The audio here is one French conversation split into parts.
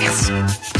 Yes!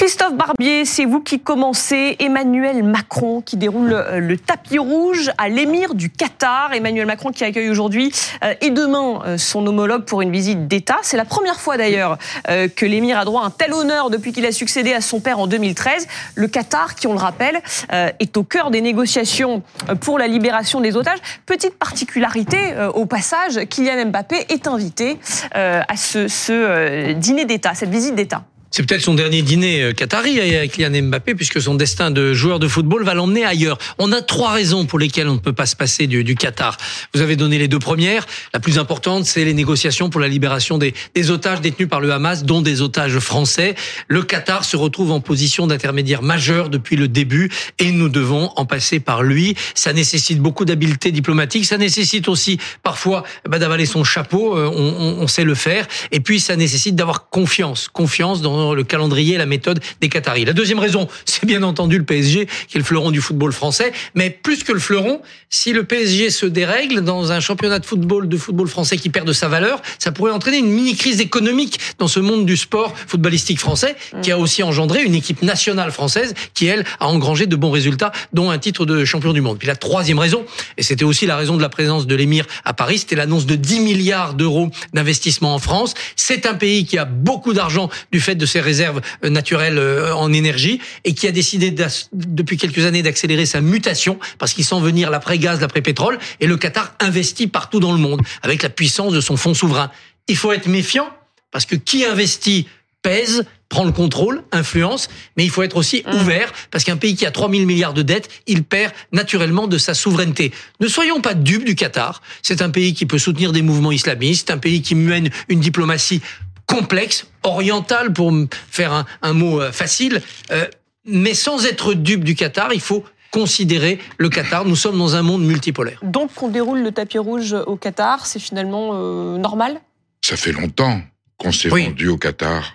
Christophe Barbier, c'est vous qui commencez. Emmanuel Macron qui déroule euh, le tapis rouge à l'émir du Qatar. Emmanuel Macron qui accueille aujourd'hui euh, et demain euh, son homologue pour une visite d'État. C'est la première fois d'ailleurs que l'émir a droit à un tel honneur depuis qu'il a succédé à son père en 2013. Le Qatar, qui on le rappelle, est au cœur des négociations pour la libération des otages. Petite particularité au passage, Kylian Mbappé est invité à ce, ce dîner d'État, cette visite d'État. C'est peut-être son dernier dîner euh, qatari avec Kylian Mbappé, puisque son destin de joueur de football va l'emmener ailleurs. On a trois raisons pour lesquelles on ne peut pas se passer du, Qatar. Vous avez donné les deux premières. La plus importante, c'est les négociations pour la libération des, otages détenus par le Hamas, dont des otages français. Le Qatar se retrouve en position d'intermédiaire majeur depuis le début, et nous devons en passer par lui. Ça nécessite beaucoup d'habileté diplomatique. Ça nécessite aussi parfois bah, d'avaler son chapeau. Euh, on, on, on sait le faire. Et puis, ça nécessite d'avoir confiance, confiance dans le calendrier la méthode des Qataris. La deuxième raison, c'est bien entendu le PSG, qui est le fleuron du football français. Mais plus que le fleuron, si le PSG se dérègle dans un championnat de football, de football français qui perd de sa valeur, ça pourrait entraîner une mini-crise économique dans ce monde du sport footballistique français, qui a aussi engendré une équipe nationale française qui, elle, a engrangé de bons résultats, dont un titre de champion du monde. Puis la troisième raison, et c'était aussi la raison de la présence de l'émir à Paris, c'était l'annonce de 10 milliards d'euros d'investissement en France. C'est un pays qui a beaucoup d'argent du fait de ses réserves euh, naturelles euh, en énergie et qui a décidé depuis quelques années d'accélérer sa mutation parce qu'il sent venir l'après-gaz, l'après-pétrole et le Qatar investit partout dans le monde avec la puissance de son fonds souverain. Il faut être méfiant parce que qui investit pèse, prend le contrôle, influence, mais il faut être aussi mmh. ouvert, parce qu'un pays qui a 3 000 milliards de dettes, il perd naturellement de sa souveraineté. Ne soyons pas dupes du Qatar. C'est un pays qui peut soutenir des mouvements islamistes, un pays qui mène une diplomatie complexe, oriental pour faire un, un mot euh, facile, euh, mais sans être dupe du Qatar, il faut considérer le Qatar. Nous sommes dans un monde multipolaire. Donc qu'on déroule le tapis rouge au Qatar, c'est finalement euh, normal? Ça fait longtemps qu'on s'est oui. vendu au Qatar,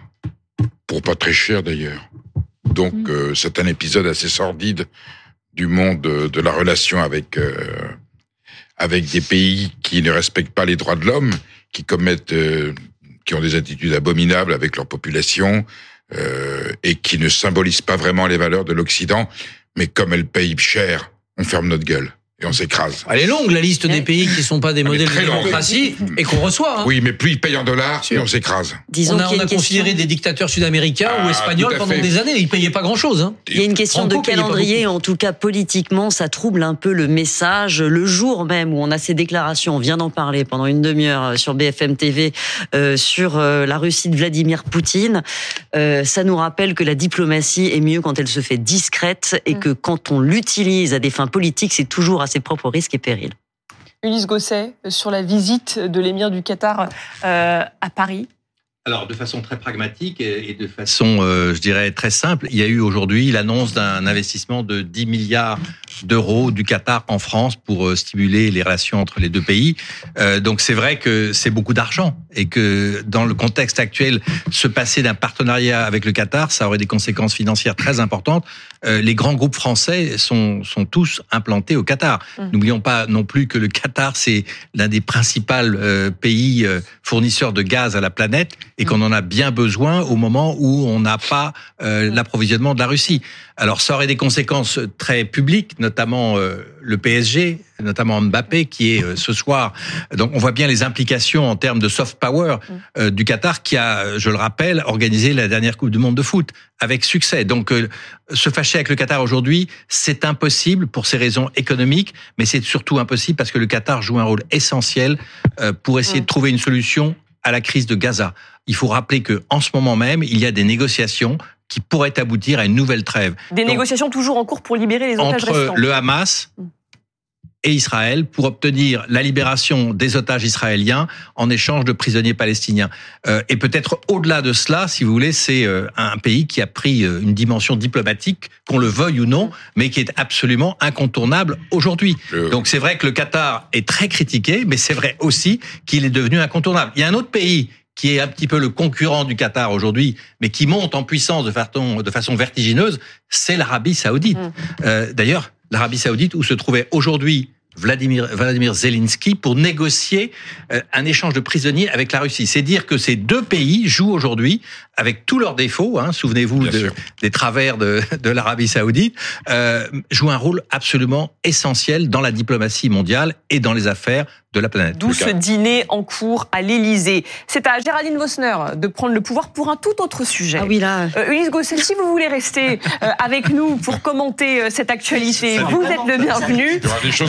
pour pas très cher d'ailleurs. Donc mmh. euh, c'est un épisode assez sordide du monde de, de la relation avec euh, avec des pays qui ne respectent pas les droits de l'homme, qui commettent qui ont des attitudes abominables avec leur population euh, et qui ne symbolisent pas vraiment les valeurs de l'Occident, mais comme elles payent cher, on ferme notre gueule et on s'écrase. Elle est longue, la liste des pays qui ne sont pas des modèles de démocratie et qu'on reçoit. Hein. Oui, mais plus ils payent en dollars, plus on s'écrase. Disons on a, on a considéré des dictateurs sud-américains ah, ou espagnols pendant des années, ils payaient pas grand-chose. Hein. Il y a une question Franco de calendrier, en tout cas politiquement, ça trouble un peu le message. Le jour même où on a ces déclarations, on vient d'en parler pendant une demi-heure euh, sur BFM TV, euh, sur euh, la Russie de Vladimir Poutine, euh, ça nous rappelle que la diplomatie est mieux quand elle se fait discrète et mm. que quand on l'utilise à des fins politiques, c'est toujours à ses propres risques et périls. Ulysse Gosset, sur la visite de l'émir du Qatar euh, à Paris. Alors, de façon très pragmatique et de façon, euh, je dirais, très simple, il y a eu aujourd'hui l'annonce d'un investissement de 10 milliards d'euros du Qatar en France pour euh, stimuler les relations entre les deux pays. Euh, donc, c'est vrai que c'est beaucoup d'argent et que dans le contexte actuel, se passer d'un partenariat avec le Qatar, ça aurait des conséquences financières très importantes. Euh, les grands groupes français sont, sont tous implantés au Qatar. Mmh. N'oublions pas non plus que le Qatar, c'est l'un des principaux euh, pays fournisseurs de gaz à la planète et mmh. qu'on en a bien besoin au moment où on n'a pas euh, l'approvisionnement de la Russie. Alors ça aurait des conséquences très publiques, notamment euh, le PSG, notamment Mbappé qui est euh, ce soir. Donc on voit bien les implications en termes de soft power mm. euh, du Qatar qui a, je le rappelle, organisé la dernière Coupe du Monde de foot avec succès. Donc se fâcher avec le Qatar aujourd'hui, c'est impossible pour ces raisons économiques, mais c'est surtout impossible parce que le Qatar joue un rôle essentiel pour essayer mm. de trouver une solution à la crise de Gaza. Il faut rappeler que en ce moment même, il y a des négociations qui pourraient aboutir à une nouvelle trêve. Des Donc, négociations toujours en cours pour libérer les otages entre restants. le Hamas et Israël pour obtenir la libération des otages israéliens en échange de prisonniers palestiniens. Euh, et peut-être au-delà de cela, si vous voulez, c'est euh, un pays qui a pris euh, une dimension diplomatique, qu'on le veuille ou non, mais qui est absolument incontournable aujourd'hui. Donc c'est vrai que le Qatar est très critiqué, mais c'est vrai aussi qu'il est devenu incontournable. Il y a un autre pays qui est un petit peu le concurrent du Qatar aujourd'hui, mais qui monte en puissance de façon, de façon vertigineuse, c'est l'Arabie saoudite. Mmh. Euh, D'ailleurs, l'Arabie saoudite, où se trouvait aujourd'hui Vladimir, Vladimir Zelensky pour négocier euh, un échange de prisonniers avec la Russie. C'est dire que ces deux pays jouent aujourd'hui, avec tous leurs défauts, hein, souvenez-vous de, des travers de, de l'Arabie saoudite, euh, jouent un rôle absolument essentiel dans la diplomatie mondiale et dans les affaires de la planète. D'où ce dîner en cours à l'Elysée. C'est à Géraldine Vosner de prendre le pouvoir pour un tout autre sujet. Ah oui, là. Euh, Ulysse Gossel, si vous voulez rester euh, avec nous pour commenter cette actualité, vous êtes le bienvenu.